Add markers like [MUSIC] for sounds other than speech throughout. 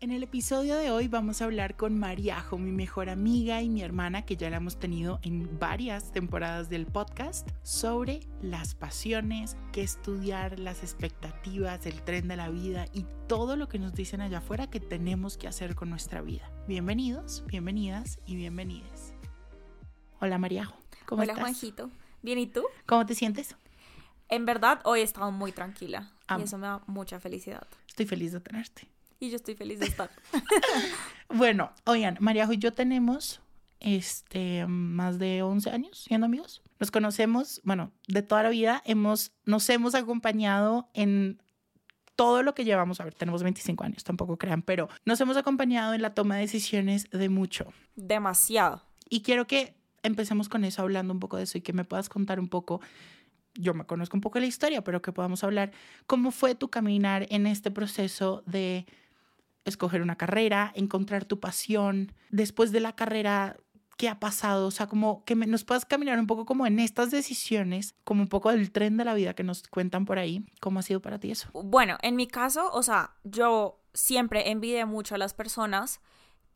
En el episodio de hoy vamos a hablar con Mariajo, mi mejor amiga y mi hermana, que ya la hemos tenido en varias temporadas del podcast, sobre las pasiones, qué estudiar, las expectativas, el tren de la vida y todo lo que nos dicen allá afuera que tenemos que hacer con nuestra vida. Bienvenidos, bienvenidas y bienvenides. Hola Mariajo, ¿cómo Hola estás? Juanjito. Bien, ¿y tú? ¿Cómo te sientes? En verdad, hoy he estado muy tranquila Amo. y eso me da mucha felicidad. Estoy feliz de tenerte. Y yo estoy feliz de estar. [LAUGHS] Bueno, oigan, Mariajo y yo tenemos este más de 11 años siendo amigos. Nos conocemos, bueno, de toda la vida, hemos nos hemos acompañado en todo lo que llevamos, a ver, tenemos 25 años, tampoco crean, pero nos hemos acompañado en la toma de decisiones de mucho. Demasiado. Y quiero que empecemos con eso, hablando un poco de eso y que me puedas contar un poco, yo me conozco un poco la historia, pero que podamos hablar, cómo fue tu caminar en este proceso de escoger una carrera, encontrar tu pasión, después de la carrera, qué ha pasado, o sea, como que nos puedas caminar un poco como en estas decisiones, como un poco del tren de la vida que nos cuentan por ahí, ¿cómo ha sido para ti eso? Bueno, en mi caso, o sea, yo siempre envidié mucho a las personas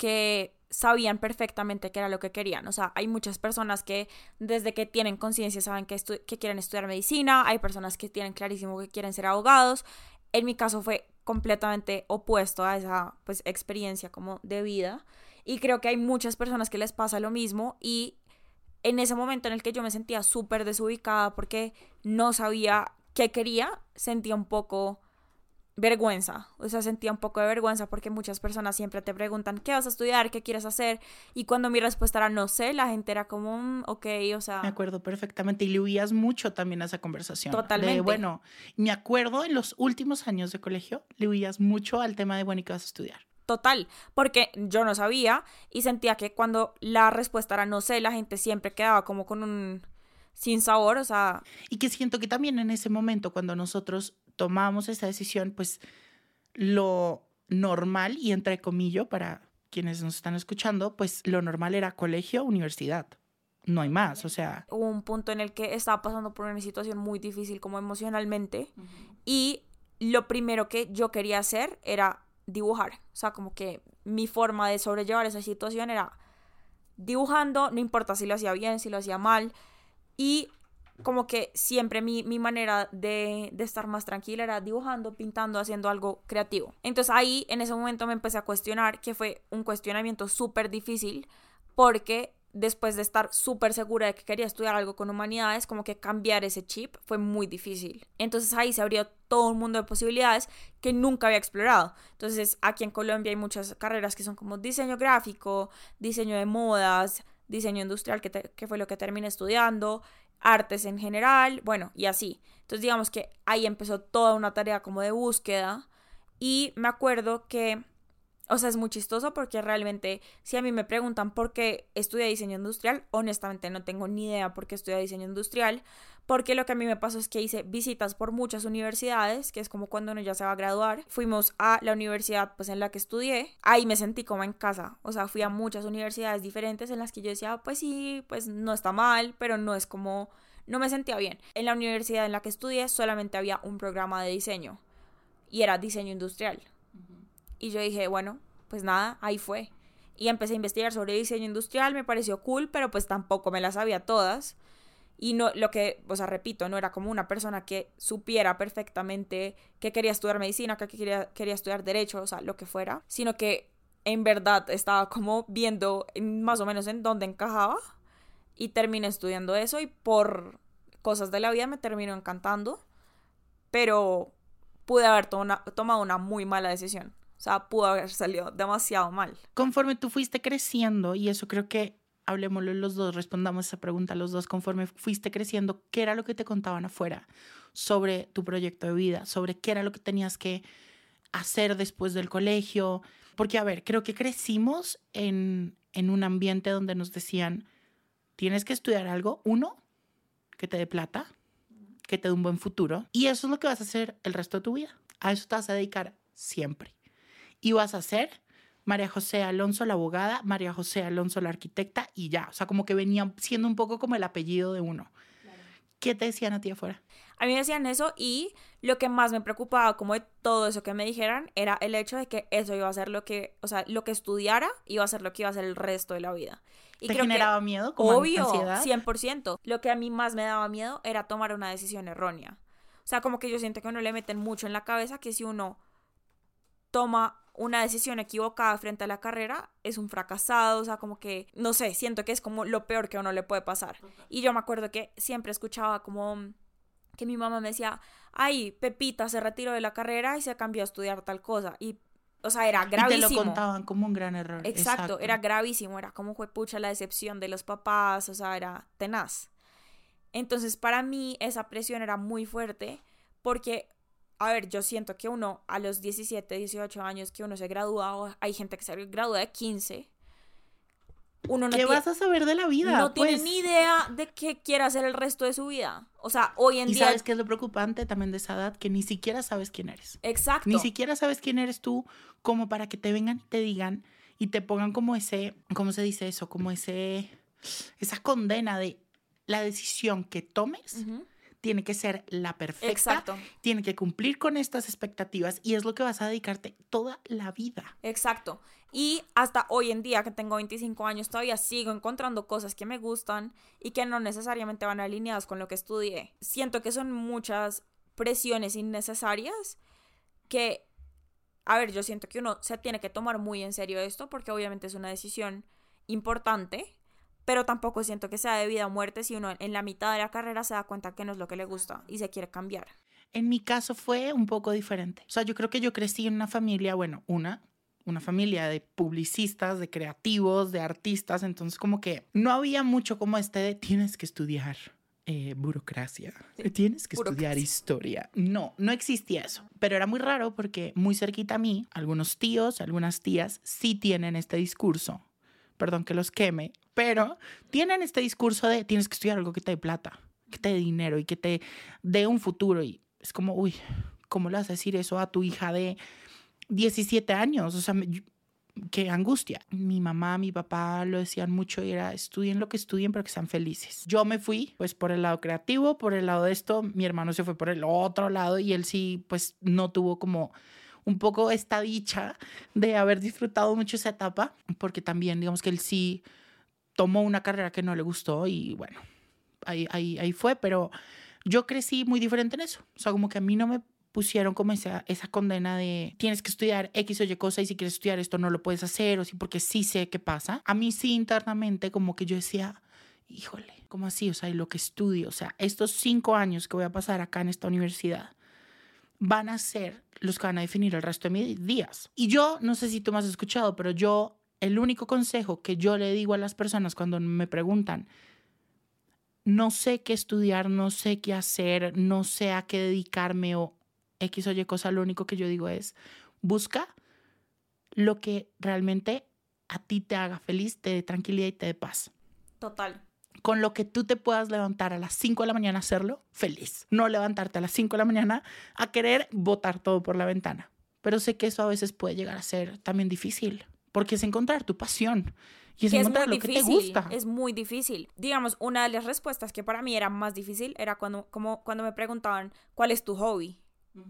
que sabían perfectamente qué era lo que querían. O sea, hay muchas personas que desde que tienen conciencia saben que, quieren estudiar medicina, hay personas que tienen clarísimo que quieren ser abogados. En mi caso fue completamente opuesto a esa pues experiencia como de vida y creo que hay muchas personas que les pasa lo mismo y en ese momento en el que yo me sentía súper desubicada porque no sabía qué quería, sentía un poco vergüenza, o sea, sentía un poco de vergüenza porque muchas personas siempre te preguntan qué vas a estudiar, qué quieres hacer y cuando mi respuesta era no sé, la gente era como, "Mm, ok, o sea, Me acuerdo perfectamente y le huías mucho también a esa conversación. De, Totalmente. bueno, me acuerdo en los últimos años de colegio, le huías mucho al tema de, bueno, ¿y qué vas a estudiar? total, porque yo no sabía y sentía que cuando la respuesta era no sé, la gente siempre quedaba como con un sin sabor, o sea, Y que siento que también en ese momento, cuando nosotros tomamos esa decisión, pues lo normal, y entre comillas, para quienes nos están escuchando, pues lo normal era colegio, universidad. No hay más, o sea, hubo un punto en el que estaba pasando por una situación muy difícil como emocionalmente y lo primero que yo quería hacer era dibujar, o sea, como que mi forma de sobrellevar esa situación era dibujando, no importa si lo hacía bien, si lo hacía mal y como que siempre mi, mi manera de, de estar más tranquila era dibujando, pintando, haciendo algo creativo. Entonces ahí en ese momento me empecé a cuestionar, que fue un cuestionamiento súper difícil porque después de estar súper segura de que quería estudiar algo con humanidades, como que cambiar ese chip fue muy difícil. Entonces ahí se abrió todo un mundo de posibilidades que nunca había explorado. Entonces aquí en Colombia hay muchas carreras que son como diseño gráfico, diseño de modas, diseño industrial, que, que fue lo que terminé estudiando, artes en general, bueno, y así. Entonces digamos que ahí empezó toda una tarea como de búsqueda y me acuerdo que o sea, es muy chistoso porque realmente si a mí me preguntan por qué estudié diseño industrial, honestamente no tengo ni idea por qué estudié diseño industrial, porque lo que a mí me pasó es que hice visitas por muchas universidades, que es como cuando uno ya se va a graduar. Fuimos a la universidad pues en la que estudié, ahí me sentí como en casa, o sea, fui a muchas universidades diferentes en las que yo decía, pues sí, pues no está mal, pero no es como no me sentía bien. En la universidad en la que estudié solamente había un programa de diseño y era diseño industrial. Y yo dije, bueno, pues nada, ahí fue. Y empecé a investigar sobre diseño industrial, me pareció cool, pero pues tampoco me las sabía todas. Y no, lo que, o sea, repito, no era como una persona que supiera perfectamente que quería estudiar medicina, que quería, quería estudiar derecho, o sea, lo que fuera, sino que en verdad estaba como viendo en- más o menos en dónde encajaba y terminé estudiando eso y por cosas de la vida me terminó encantando pero pude haber tomado una muy mala decisión. O sea, pudo haber salido demasiado mal. Conforme tú fuiste creciendo, y eso creo que hablemoslo los dos, respondamos esa pregunta los dos, conforme fuiste creciendo, ¿qué era lo que te contaban afuera sobre tu proyecto de vida? Sobre qué era lo que tenías que hacer después del colegio? Porque, a ver, creo que crecimos en, en un ambiente donde nos decían, tienes que estudiar algo, uno, que te dé plata, que te dé un buen futuro, y eso es lo que vas a hacer el resto de tu vida. A eso te vas a dedicar siempre y vas a ser María José Alonso la abogada, María José Alonso la arquitecta y ya. O sea, como que venía siendo un poco como el apellido de uno. ¿Qué te decían a ti afuera? A mí me decían eso y lo que más me preocupaba como de todo eso que me dijeran era el hecho de que eso iba a ser lo que, o sea, lo que estudiara iba a ser lo que iba a ser el resto de la vida. Y ¿Te generaba miedo? Como obvio, ansiedad? 100%. Lo que a mí más me daba miedo era tomar una decisión errónea. O sea, como que yo siento que uno le meten mucho en la cabeza que si uno toma una decisión equivocada frente a la carrera es un fracasado, o sea, como que, no sé, siento que es como lo peor que a uno le puede pasar. Y yo me acuerdo que siempre escuchaba como que mi mamá me decía, ay, Pepita se retiró de la carrera y se cambió a estudiar tal cosa. Y, o sea, era gravísimo. Y te lo contaban como un gran error. Exacto, era gravísimo, era como fue pucha la decepción de los papás, o sea, era tenaz. Entonces, para mí esa presión era muy fuerte porque a ver, yo siento que uno a los 17, 18 años que uno se gradúa, hay gente que se gradúa de 15. Uno no ¿Qué vas a saber de la vida? No tiene pues? ni idea de qué quiere hacer el resto de su vida. O sea, hoy en día. ¿Y sabes qué es lo preocupante también de esa edad? Que ni siquiera sabes quién eres. Exacto. Ni siquiera sabes quién eres tú, como para que te vengan y te digan y te pongan como ese. ¿Cómo se dice eso? Como ese. Esa condena de la decisión que tomes tiene que ser la perfecta. Exacto. Tiene que cumplir con estas expectativas y es lo que vas a dedicarte toda la vida. Exacto. Y hasta hoy en día, que tengo 25 años, todavía sigo encontrando cosas que me gustan y que no necesariamente van alineadas con lo que estudié. Siento que son muchas presiones innecesarias que, a ver, yo siento que uno se tiene que tomar muy en serio esto porque obviamente es una decisión importante pero tampoco siento que sea de vida o muerte si uno en la mitad de la carrera se da cuenta que no es lo que le gusta y se quiere cambiar. En mi caso fue un poco diferente. O sea, yo creo que yo crecí en una familia, bueno, una, una familia de publicistas, de creativos, de artistas, entonces como que no había mucho como este de tienes que estudiar eh, burocracia, tienes que estudiar historia. No, no existía eso, pero era muy raro porque muy cerquita a mí, algunos tíos, algunas tías sí tienen este discurso perdón que los queme, pero tienen este discurso de tienes que estudiar algo que te dé plata, que te dé dinero y que te dé un futuro. Y es como, uy, ¿cómo le vas a decir eso a tu hija de 17 años? O sea, qué angustia. Mi mamá, mi papá lo decían mucho y era estudien lo que estudien, pero que sean felices. Yo me fui pues por el lado creativo, por el lado de esto, mi hermano se fue por el otro lado y él sí pues no tuvo como un poco esta dicha de haber disfrutado mucho esa etapa, porque también digamos que él sí tomó una carrera que no le gustó y bueno, ahí, ahí, ahí fue, pero yo crecí muy diferente en eso, o sea, como que a mí no me pusieron como esa, esa condena de tienes que estudiar X o Y cosa y si quieres estudiar esto no lo puedes hacer o sí porque sí sé qué pasa. A mí sí internamente como que yo decía, híjole, ¿cómo así? O sea, y lo que estudio, o sea, estos cinco años que voy a pasar acá en esta universidad, van a ser los que van a definir el resto de mis días. Y yo, no sé si tú me has escuchado, pero yo, el único consejo que yo le digo a las personas cuando me preguntan, no sé qué estudiar, no sé qué hacer, no sé a qué dedicarme o X o Y cosa, lo único que yo digo es, busca lo que realmente a ti te haga feliz, te dé tranquilidad y te dé paz. Total con lo que tú te puedas levantar a las 5 de la mañana a hacerlo, feliz. No levantarte a las 5 de la mañana a querer botar todo por la ventana. Pero sé que eso a veces puede llegar a ser también difícil, porque es encontrar tu pasión. Y es, encontrar lo que te gusta. Es muy difícil. Digamos, una de las respuestas que para mí era más difícil era cuando, como, cuando me preguntaban, ¿cuál es tu hobby? Fue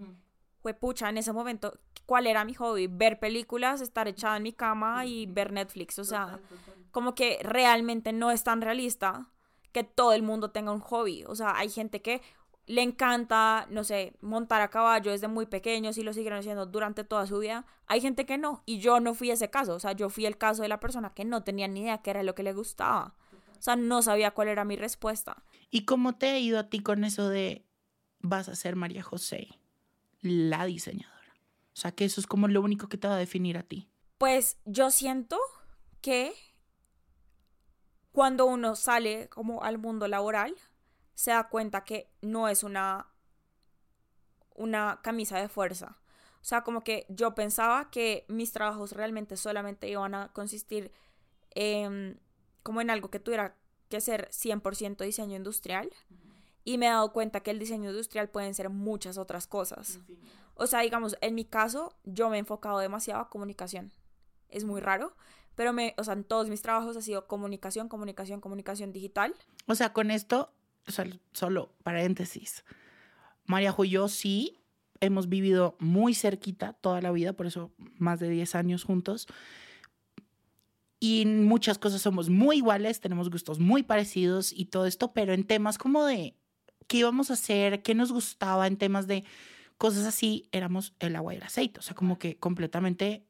pucha, en ese momento, ¿cuál era mi hobby? Ver películas, estar echada en mi cama y ver Netflix. O sea, como que realmente no es tan realista que todo el mundo tenga un hobby. O sea, hay gente que le encanta, no sé, montar a caballo desde muy pequeños y lo siguieron haciendo durante toda su vida. Hay gente que no. Y yo no fui ese caso. O sea, yo fui el caso de la persona que no tenía ni idea qué era lo que le gustaba. O sea, no sabía cuál era mi respuesta. ¿Y cómo te ha ido a ti con eso de vas a ser María José, la diseñadora. O sea, que eso es como lo único que te va a definir a ti. Pues yo siento que cuando uno sale como al mundo laboral, se da cuenta que no es una, una camisa de fuerza. O sea, como que yo pensaba que mis trabajos realmente solamente iban a consistir en, como en algo que tuviera que ser 100% diseño industrial. Y me he dado cuenta que el diseño industrial pueden ser muchas otras cosas. O sea, digamos, en mi caso, yo me he enfocado demasiado a comunicación. Es muy raro, pero me, o sea, en todos mis trabajos ha sido comunicación, comunicación, comunicación digital. O sea, con esto, o sea, solo paréntesis. María yo sí hemos vivido muy cerquita toda la vida, por eso más de 10 años juntos. Y en muchas cosas somos muy iguales, tenemos gustos muy parecidos y todo esto, pero en temas como de qué íbamos a hacer, qué nos gustaba, en temas de cosas así, éramos el agua y el aceite, o sea, como que completamente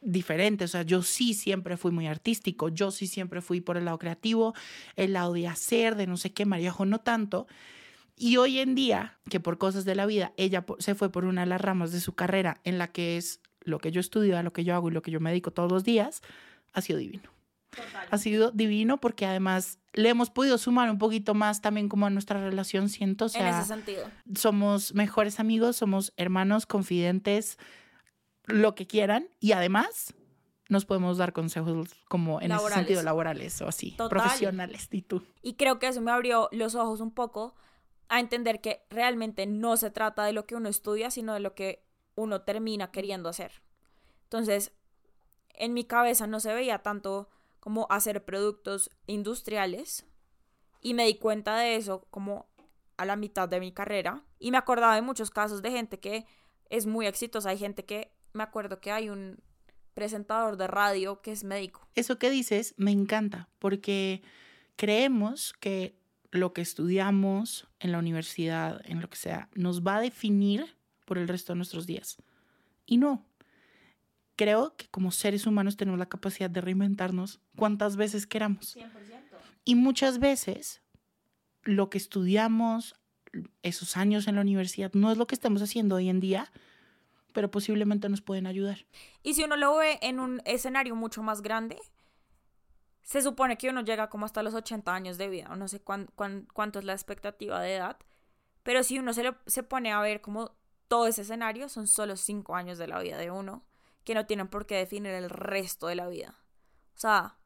diferente. O sea, yo sí siempre fui muy artístico, yo sí siempre fui por el lado creativo, el lado de hacer, de no sé qué, Maríajo no tanto. Y hoy en día, que por cosas de la vida, ella se fue por una de las ramas de su carrera en la que es lo que yo estudio, lo que yo hago y lo que yo me dedico todos los días, ha sido divino. Ha sido divino porque además le hemos podido sumar un poquito más también como a nuestra relación, siento. O sea, en ese sentido. Somos mejores amigos, somos hermanos, confidentes, lo que quieran y además nos podemos dar consejos como en ese sentido laborales o así, profesionales. ¿Y tú? Y creo que eso me abrió los ojos un poco a entender que realmente no se trata de lo que uno estudia, sino de lo que uno termina queriendo hacer. Entonces, en mi cabeza no se veía tanto como hacer productos industriales y me di cuenta de eso como a la mitad de mi carrera y me acordaba de muchos casos de gente que es muy exitosa, hay gente que me acuerdo que hay un presentador de radio que es médico. Eso que dices me encanta porque creemos que lo que estudiamos en la universidad, en lo que sea, nos va a definir por el resto de nuestros días. Y no. Creo que como seres humanos tenemos la capacidad de reinventarnos cuantas veces queramos. 100%. Y muchas veces lo que estudiamos esos años en la universidad no es lo que estamos haciendo hoy en día, pero posiblemente nos pueden ayudar. Y si uno lo ve en un escenario mucho más grande, se supone que uno llega como hasta los 80 años de vida, o no sé cuánto es la expectativa de edad, pero si uno se, se pone a ver como todo ese escenario, son solo 5 años de la vida de uno, que no tienen por qué definir el resto de la vida. O sea,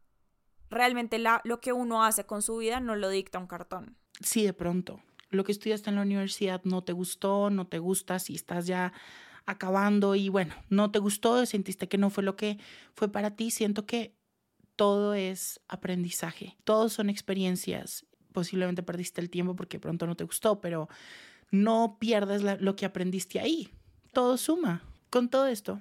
realmente la, lo que uno hace con su vida no lo dicta un cartón. Sí, de pronto. Lo que estudiaste en la universidad no te gustó, no te gusta, si estás ya acabando y bueno, no te gustó, sentiste que no fue lo que fue para ti, siento que todo es aprendizaje, todos son experiencias. Posiblemente perdiste el tiempo porque pronto no te gustó, pero no pierdes lo que aprendiste ahí. Todo suma. Con todo esto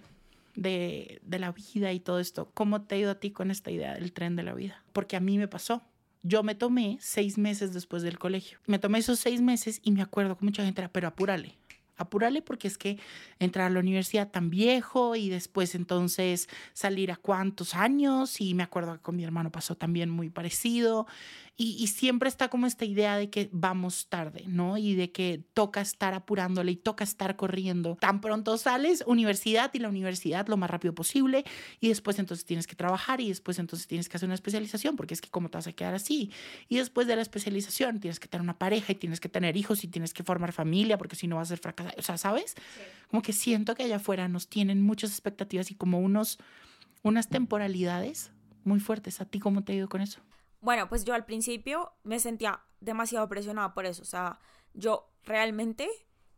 de, de la vida y todo esto, ¿cómo te ha ido a ti con esta idea del tren de la vida? Porque a mí me pasó. Yo me tomé seis meses después del colegio. Me tomé esos seis meses y me acuerdo que mucha gente era, pero apúrale, apúrale porque es que entrar a la universidad tan viejo y después entonces salir a cuántos años y me acuerdo que con mi hermano pasó también muy parecido y, siempre está como esta idea de que vamos tarde, ¿no? Y de que toca estar apurándole y toca estar corriendo. Tan pronto sales, universidad y la universidad lo más rápido posible y después entonces tienes que trabajar y después entonces tienes que hacer una especialización porque es que cómo te vas a quedar así. Y después de la especialización tienes que tener una pareja y tienes que tener hijos y tienes que formar familia porque si no vas a ser fracasado. O sea, ¿sabes? Como que siento que allá afuera nos tienen muchas expectativas y como unos, unas temporalidades muy fuertes. ¿A ti cómo te ha ido con eso? Bueno, pues yo al principio me sentía demasiado presionada por eso. O sea, yo realmente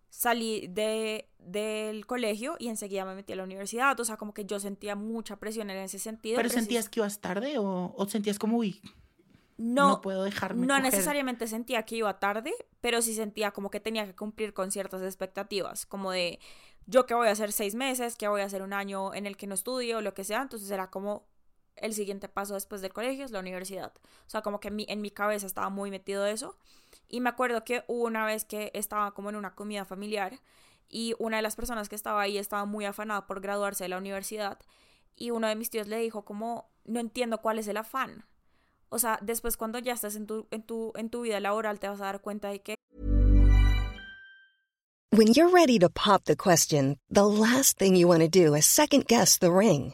salí de, del colegio y enseguida me metí a la universidad. O sea, como que yo sentía mucha presión en ese sentido. ¿Pero sentías que ibas tarde o, o sentías como, uy, no, no puedo dejarme No necesariamente sentía que iba tarde, pero sí sentía como que tenía que cumplir con ciertas expectativas, como de yo que voy a hacer seis meses, que voy a hacer un año en el que no estudio o lo que sea. Entonces era como el siguiente paso después del colegio es la universidad. O sea, como que en mi, en mi cabeza estaba muy metido eso. Y me acuerdo que una vez que estaba como en una comida familiar y una de las personas que estaba ahí estaba muy afanada por graduarse de la universidad y uno de mis tíos le dijo como, no entiendo cuál es el afán. O sea, después cuando ya estás en tu, en tu, en tu vida laboral te vas a dar cuenta de que When you're ready to pop the question, the last thing you want to do is second guess the ring.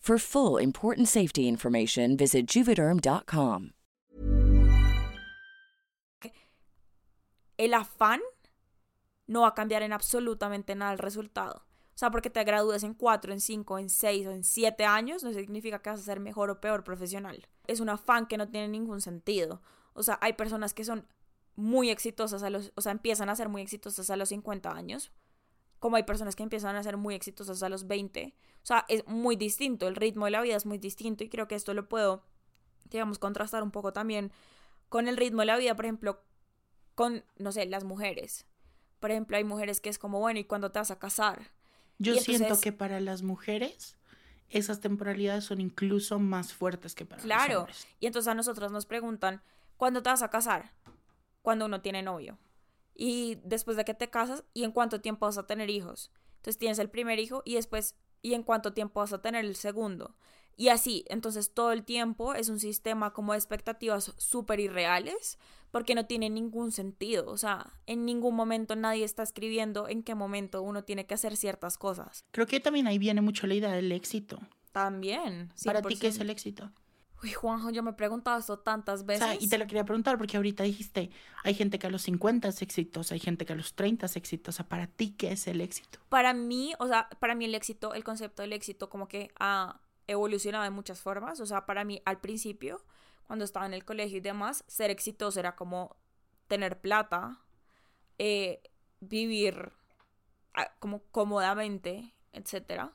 For full important safety information, visit juvederm.com. El afán no va a cambiar en absolutamente nada el resultado. O sea, porque te gradúes en 4, en 5, en 6 o en 7 años no significa que vas a ser mejor o peor profesional. Es un afán que no tiene ningún sentido. O sea, hay personas que son muy exitosas a los, o sea, empiezan a ser muy exitosas a los 50 años, como hay personas que empiezan a ser muy exitosas a los 20. O sea, es muy distinto, el ritmo de la vida es muy distinto y creo que esto lo puedo, digamos, contrastar un poco también con el ritmo de la vida, por ejemplo, con, no sé, las mujeres. Por ejemplo, hay mujeres que es como, bueno, ¿y cuándo te vas a casar? Yo entonces- siento que para las mujeres esas temporalidades son incluso más fuertes que para los Claro. hombres. Y entonces a nosotros nos preguntan, ¿cuándo te vas a casar? Cuando uno tiene novio. Y después de que te casas, ¿y en cuánto tiempo vas a tener hijos? Entonces tienes el primer hijo y después, ¿y en cuánto tiempo vas a tener el segundo? Y así, entonces todo el tiempo es un sistema como de expectativas súper irreales porque no tiene ningún sentido. O sea, en ningún momento nadie está escribiendo en qué momento uno tiene que hacer ciertas cosas. Creo que también ahí viene mucho la idea del éxito. También. Para ti, ¿qué es 100%. el éxito? Uy, Juanjo, yo me he preguntado esto tantas O veces. sea, y te lo quería preguntar porque ahorita dijiste, hay gente que a los 50 es exitosa, hay gente que a los 30 es exitosa. Para ti, ¿qué es el éxito? para mí, o sea, para mí el éxito, el concepto del éxito como que ha evolucionado de muchas formas. O sea, para mí al principio, cuando estaba en el colegio y demás, ser exitoso era como tener plata, eh, vivir ah, como cómodamente, etcétera.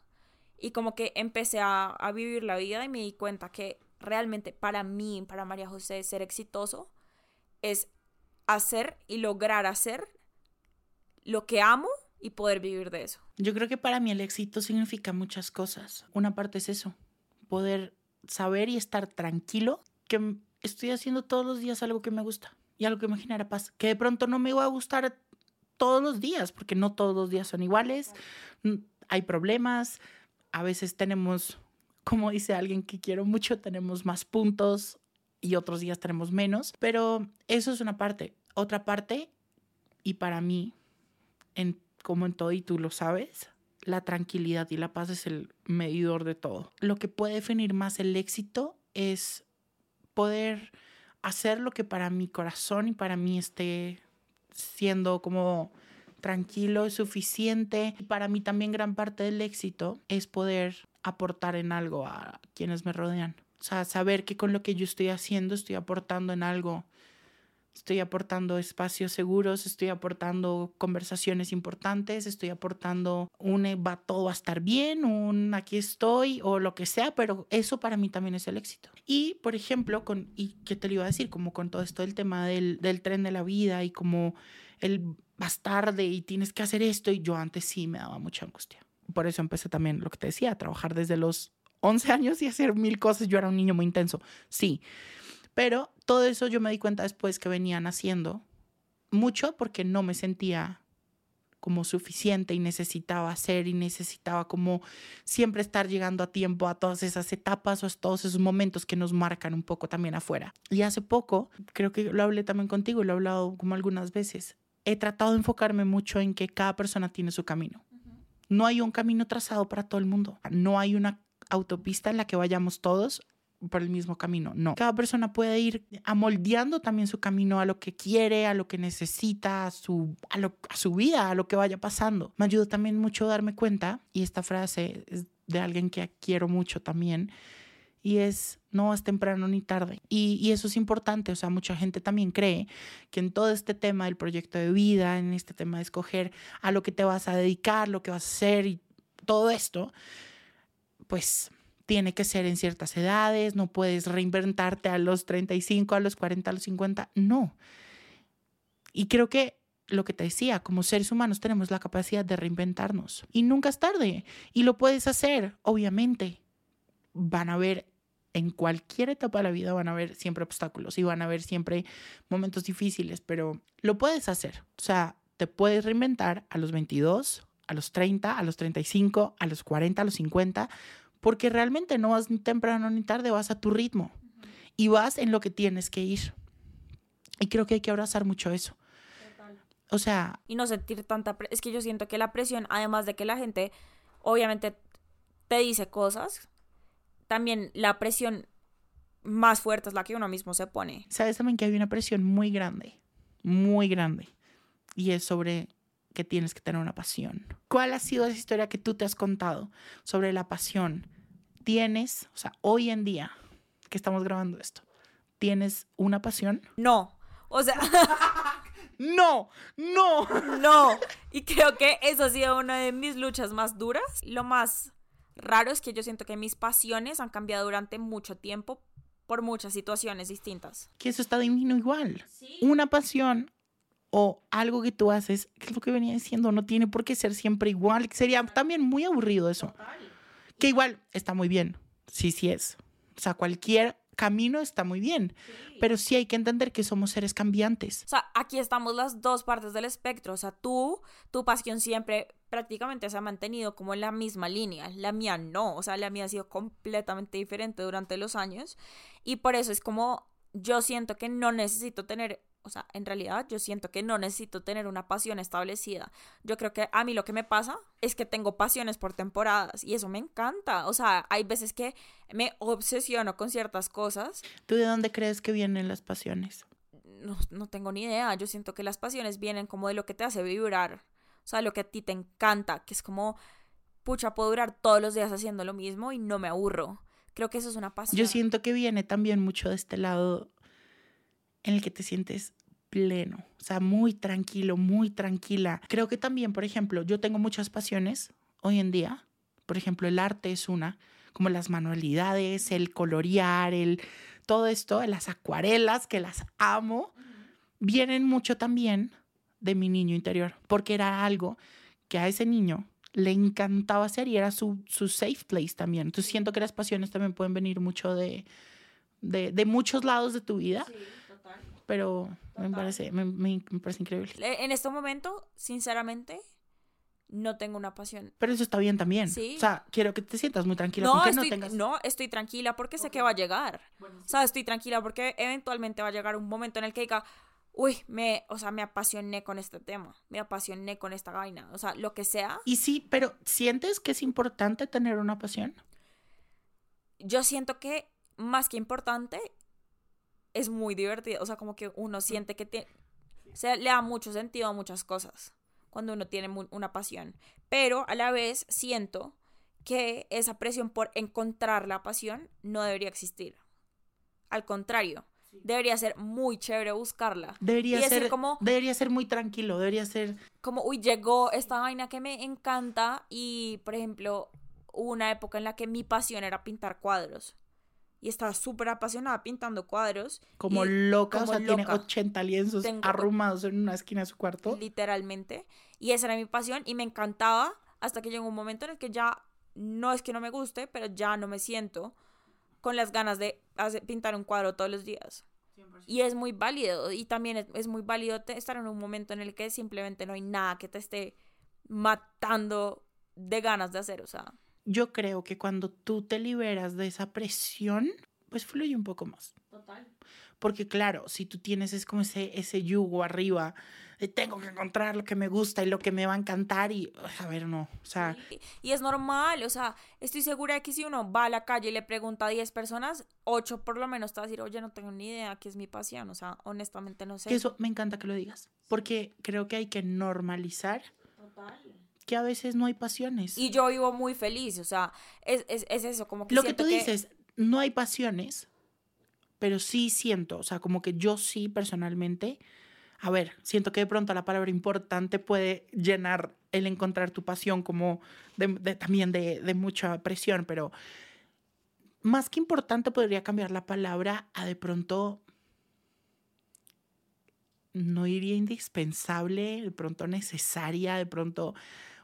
Y como que empecé a, a vivir la vida y me di cuenta que realmente para mí, para María José, ser exitoso es hacer y lograr hacer lo que amo y poder vivir de eso. Yo creo que para mí el éxito significa muchas cosas. Una parte es eso, poder saber y estar tranquilo que estoy haciendo todos los días algo que me gusta y algo que me genera paz. Que de pronto no me va a gustar todos los días, porque no todos los días son iguales. Hay problemas, a veces tenemos, como dice alguien que quiero mucho, tenemos más puntos y otros días tenemos menos, pero eso es una parte. Otra parte, y para mí, como en todo y tú lo sabes, la tranquilidad y la paz es el medidor de todo. Lo que puede definir más el éxito es poder hacer lo que para mi corazón y para mí esté siendo como tranquilo, suficiente. Y para mí también gran parte del éxito es poder aportar en algo a quienes me rodean. O sea, saber que con lo que yo estoy haciendo estoy aportando en algo Estoy aportando espacios seguros, estoy aportando conversaciones importantes, estoy aportando un eh, va todo a estar bien, un aquí estoy o lo que sea, pero eso para mí también es el éxito. Y por ejemplo, con, y que te lo iba a decir, como con todo esto del tema del, del tren de la vida y como el vas tarde y tienes que hacer esto, y yo antes sí me daba mucha angustia. Por eso empecé también lo que te decía, a trabajar desde los 11 años y hacer mil cosas. Yo era un niño muy intenso, sí. Pero todo eso yo me di cuenta después que venían haciendo mucho porque no me sentía como suficiente y necesitaba hacer y necesitaba como siempre estar llegando a tiempo a todas esas etapas o a todos esos momentos que nos marcan un poco también afuera. Y hace poco, creo que lo hablé también contigo y lo he hablado como algunas veces, he tratado de enfocarme mucho en que cada persona tiene su camino. No hay un camino trazado para todo el mundo. No hay una autopista en la que vayamos todos por el mismo camino. No. Cada persona puede ir amoldeando también su camino a lo que quiere, a lo que necesita, a su, a, lo, a su vida, a lo que vaya pasando. Me ayudó también mucho darme cuenta, y esta frase es de alguien que quiero mucho también, y es no es temprano ni tarde. Y, y, eso es importante, o sea, mucha gente también cree que en todo este tema del proyecto de vida, en este tema de escoger a lo que te vas a dedicar, lo que vas a hacer y todo esto, pues tiene que ser en ciertas edades, no puedes reinventarte a los 35, a los 40, a los 50, no. Y creo que lo que te decía, como seres humanos tenemos la capacidad de reinventarnos y nunca es tarde y lo puedes hacer, obviamente. Van a haber en cualquier etapa de la vida van a haber siempre obstáculos y van a haber siempre momentos difíciles, pero lo puedes hacer. O sea, te puedes reinventar a los 22, a los 30, a los 35, a los 40, a los 50 porque realmente no vas ni temprano ni tarde, vas a tu ritmo y vas en lo que tienes que ir. Y creo que hay que abrazar mucho eso. O sea... Y no sentir tanta... Es que yo siento que la presión, además de que la gente obviamente te dice cosas, también la presión más fuerte es la que uno mismo se pone. Sabes también que hay una presión muy grande, muy grande. Y es sobre que tienes que tener una pasión. ¿Cuál ha sido esa historia que tú te has contado sobre la pasión? tienes, o sea, hoy en día que estamos grabando esto, ¿tienes una pasión? No, o sea... [LAUGHS] no, no, [LAUGHS] no. Y creo que eso ha sido una de mis luchas más duras. Lo más raro es que yo siento que mis pasiones han cambiado durante mucho tiempo por muchas situaciones distintas. Que eso está divino igual. Una pasión o algo que tú haces, que es lo que venía diciendo, no tiene por qué ser siempre igual. Sería también muy aburrido eso. Que igual está muy bien, sí, sí es. O sea, cualquier camino está muy bien, pero sí hay que entender que somos seres cambiantes. O sea, aquí estamos las dos partes del espectro. O sea, tú, tu pasión siempre prácticamente se ha mantenido como en la misma línea. La mía no. O sea, la mía ha sido completamente diferente durante los años. Y por eso es como yo siento que no necesito tener o sea, en realidad yo siento que no necesito tener una pasión establecida. Yo creo que a mí lo que me pasa es que tengo pasiones por temporadas y eso me encanta. O sea, hay veces que me obsesiono con ciertas cosas. ¿Tú de dónde crees que vienen las pasiones? No, no tengo ni idea. Yo siento que las pasiones vienen como de lo que te hace vibrar. O sea, lo que a ti te encanta, que es como, pucha, puedo durar todos los días haciendo lo mismo y no me aburro. Creo que eso es una pasión. Yo siento que viene también mucho de este lado en el que te sientes pleno, o sea, muy tranquilo, muy tranquila. Creo que también, por ejemplo, yo tengo muchas pasiones hoy en día. Por ejemplo, el arte es una, como las manualidades, el colorear, el todo esto, las acuarelas que las amo, vienen mucho también de mi niño interior, porque era algo que a ese niño le encantaba hacer y era su, su safe place también. Entonces siento que las pasiones también pueden venir mucho de, de, de muchos lados de tu vida. Sí pero me parece, me, parece increíble. En este momento, sinceramente, no tengo una pasión. Pero eso está bien también. ¿Sí? O sea, quiero que te sientas muy tranquila. No, estoy, no, no, estoy tranquila porque sé que va a llegar. O sea, estoy tranquila porque eventualmente va a llegar un momento en el que diga, uy, me, o sea, me apasioné con este tema, me apasioné con esta vaina, o sea, lo que sea. Y sí, pero ¿sientes que es importante tener una pasión? Yo siento que más que importante es muy divertido. O sea, como que uno siente que tiene, o sea, le da mucho sentido a muchas cosas cuando uno tiene una pasión. Pero a la vez siento que esa presión por encontrar la pasión no debería existir. Al contrario, debería ser muy chévere buscarla. Debería ser como debería ser muy tranquilo, debería ser como uy, llegó esta vaina que me encanta y por ejemplo, hubo una época en la que mi pasión era pintar cuadros y estaba súper apasionada pintando cuadros. Como loca, o sea, tiene 80 lienzos arrumados en una esquina de su cuarto. Literalmente. Y esa era mi pasión y me encantaba hasta que llegó un momento en el que ya no es que no me guste, pero ya no me siento con las ganas de pintar un cuadro todos los días. Y es muy válido. Y también es, es muy válido estar en un momento en el que simplemente no hay nada que te esté matando de ganas de hacer. O sea, Yo creo que cuando tú te liberas de esa presión, pues fluye un poco más. total. Porque claro, si tú tienes es como ese, ese yugo arriba, de tengo que encontrar lo que me gusta y lo que me va a encantar y, a ver, no, o sea, Y, y es normal, o sea, estoy segura de que si uno va a la calle y le pregunta a 10 personas, 8 por lo menos te va a decir, oye, no tengo ni idea qué es mi pasión, o sea, honestamente no sé. que eso me encanta que lo digas, porque creo que hay que normalizar que a veces no hay pasiones. Y yo vivo muy feliz, o sea, es, es, es eso, como que lo que tú dices, no hay pasiones, pero sí siento, o sea, como que yo sí personalmente, a ver, siento que de pronto la palabra importante puede llenar el encontrar tu pasión como de, de- también de, de mucha presión, pero más que importante podría cambiar la palabra a de pronto, no diría indispensable, de pronto necesaria, de pronto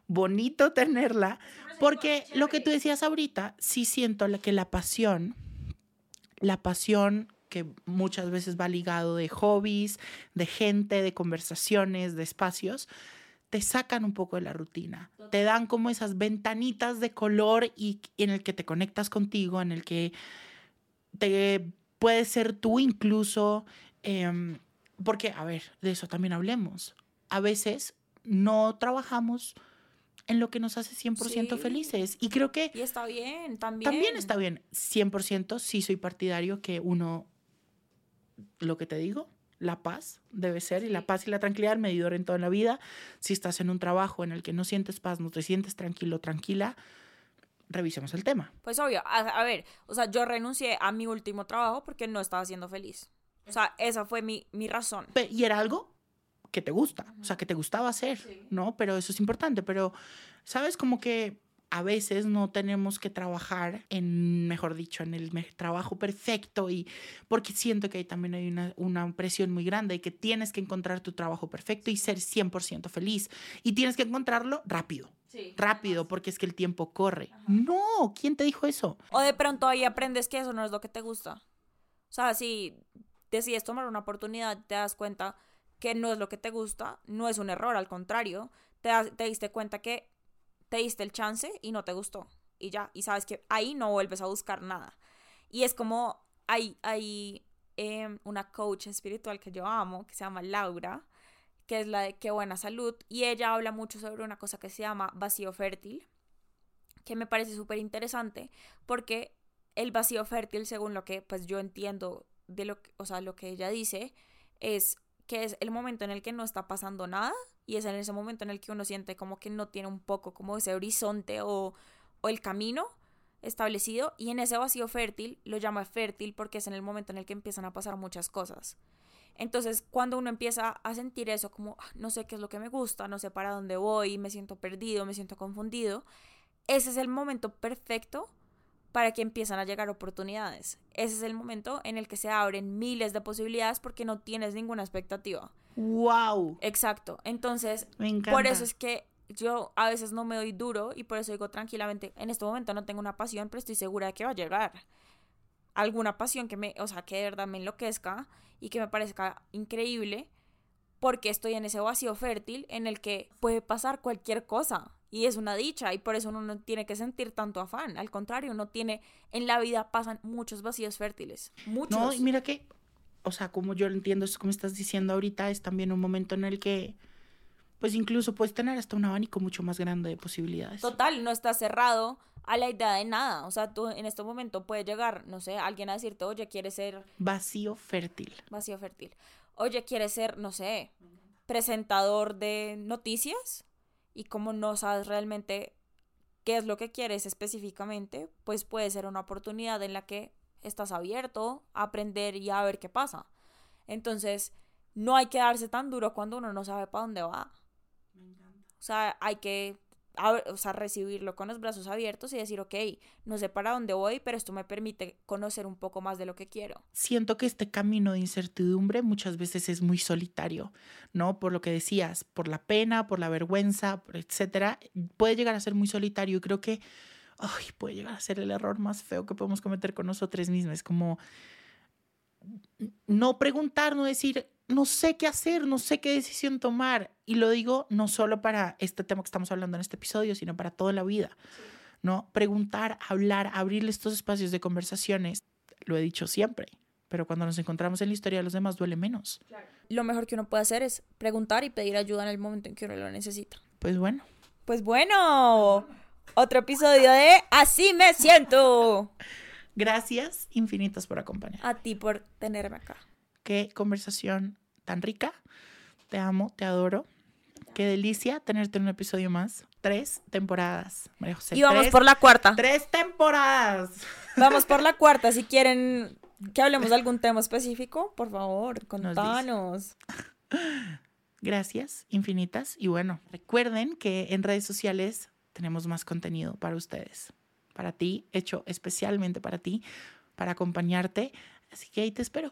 bonito tenerla, porque lo que tú decías ahorita, sí siento la- que la pasión, la pasión que muchas veces va ligado de hobbies, de gente, de conversaciones, de espacios, te sacan un poco de la rutina, te dan como esas ventanitas de color y en el que te conectas contigo, en el que te puedes ser tú incluso, em, porque, a ver, de eso también hablemos. A veces no trabajamos en lo que nos hace 100% Sí. felices. Y creo que Y está bien, también. también está bien. 100% sí soy partidario que uno, lo que te digo, la paz debe ser, y la paz y la tranquilidad, el medidor en toda la vida. Si estás en un trabajo en el que no sientes paz, no te sientes tranquilo, tranquila, revisemos el tema. Pues obvio, a, a ver, o sea, yo renuncié a mi último trabajo porque no estaba siendo feliz. O sea, esa fue mi, mi razón. Y era algo que te gusta, o sea, que te gustaba hacer, ¿no? Pero eso es importante, pero, ¿sabes? Como que a veces no tenemos que trabajar en, mejor dicho, en el trabajo perfecto y porque siento que ahí también hay una, una presión muy grande y que tienes que encontrar tu trabajo perfecto y ser 100% feliz y tienes que encontrarlo rápido. rápido, porque es que el tiempo corre. No, ¿quién te dijo eso? O de pronto ahí aprendes que eso no es lo que te gusta. O sea, si decides tomar una oportunidad, te das cuenta que no es lo que te gusta, no es un error, al contrario, te, te diste cuenta que te diste el chance y no te gustó. Y ya, y sabes que ahí no vuelves a buscar nada. Y es como, hay, hay em, una coach espiritual que yo amo, que se llama Laura, que es la de Qué buena salud, y ella habla mucho sobre una cosa que se llama vacío fértil, que me parece súper interesante, porque el vacío fértil, según lo que pues yo entiendo de lo o sea, lo que ella dice, es es el momento en el que no está pasando nada y es en ese momento en el que uno siente como que no tiene un poco como ese horizonte o, o el camino establecido y en ese vacío fértil lo llama fértil porque es en el momento en el que empiezan a pasar muchas cosas. Entonces, cuando uno empieza a sentir eso como "Ah, no sé qué es lo que me gusta, no sé para dónde voy, me siento perdido, me siento confundido, ese es el momento perfecto para que empiezan a llegar oportunidades. Ese es el momento en el que se abren miles de posibilidades porque no tienes ninguna expectativa. ¡Wow! Exacto. Entonces, Me encanta. por eso es que yo a veces no me doy duro y por eso digo tranquilamente, en este momento no tengo una pasión, pero estoy segura de que va a llegar. Alguna pasión que me, o sea, que de verdad me enloquezca y que me parezca increíble porque estoy en ese vacío fértil en el que puede pasar cualquier cosa y es una dicha y por eso uno no tiene que sentir tanto afán. Al contrario, uno tiene, en la vida pasan muchos vacíos fértiles. Muchos. No, y mira que, o sea, como yo lo entiendo, eso como estás diciendo ahorita, es también un momento en el que, pues incluso puedes tener hasta un abanico mucho más grande de posibilidades. Total, no estás cerrado a la idea de nada. O sea, tú en este momento puede llegar, no sé, alguien a decirte, oye, quieres ser Vacío fértil. vacío fértil. Oye, quieres ser, no sé, presentador de noticias. Y como no sabes realmente qué es lo que quieres específicamente, pues puede ser una oportunidad en la que estás abierto a aprender y a ver qué pasa. Entonces, no hay que darse tan duro cuando uno no sabe para dónde va. O sea, hay que o sea, recibirlo con los brazos abiertos y decir, ok, no sé para dónde voy, pero esto me permite conocer un poco más de lo que quiero. Siento que este camino de incertidumbre muchas veces es muy solitario, ¿no? Por lo que decías, por la pena, por la vergüenza, etcétera, puede llegar a ser muy solitario y creo que, puede llegar a ser el error más feo que podemos cometer con nosotros mismos, como no preguntar, no decir, no sé qué hacer, no sé qué decisión tomar. Y lo digo no solo para este tema que estamos hablando en este episodio, sino para toda la vida. ¿no? Preguntar, hablar, abrir estos espacios de conversaciones. Lo he dicho siempre, pero cuando nos encontramos en la historia de los demás duele menos. Lo mejor que uno puede hacer es preguntar y pedir ayuda en el momento en que uno lo necesita. Pues bueno. Pues bueno, otro episodio de Así me siento. Gracias infinitas por acompañar. A ti por tenerme acá. Qué conversación tan rica. Te amo, te adoro. Qué delicia tenerte en un episodio más. Tres temporadas, María José. Y vamos tres- por la cuarta. Tres temporadas. Vamos por la cuarta. Si [LAUGHS] quieren que hablemos de algún tema específico, por favor, contanos. Gracias infinitas. Y bueno, recuerden que en redes sociales tenemos más contenido para ustedes. Para ti, hecho especialmente para ti, para acompañarte. Así que ahí te espero.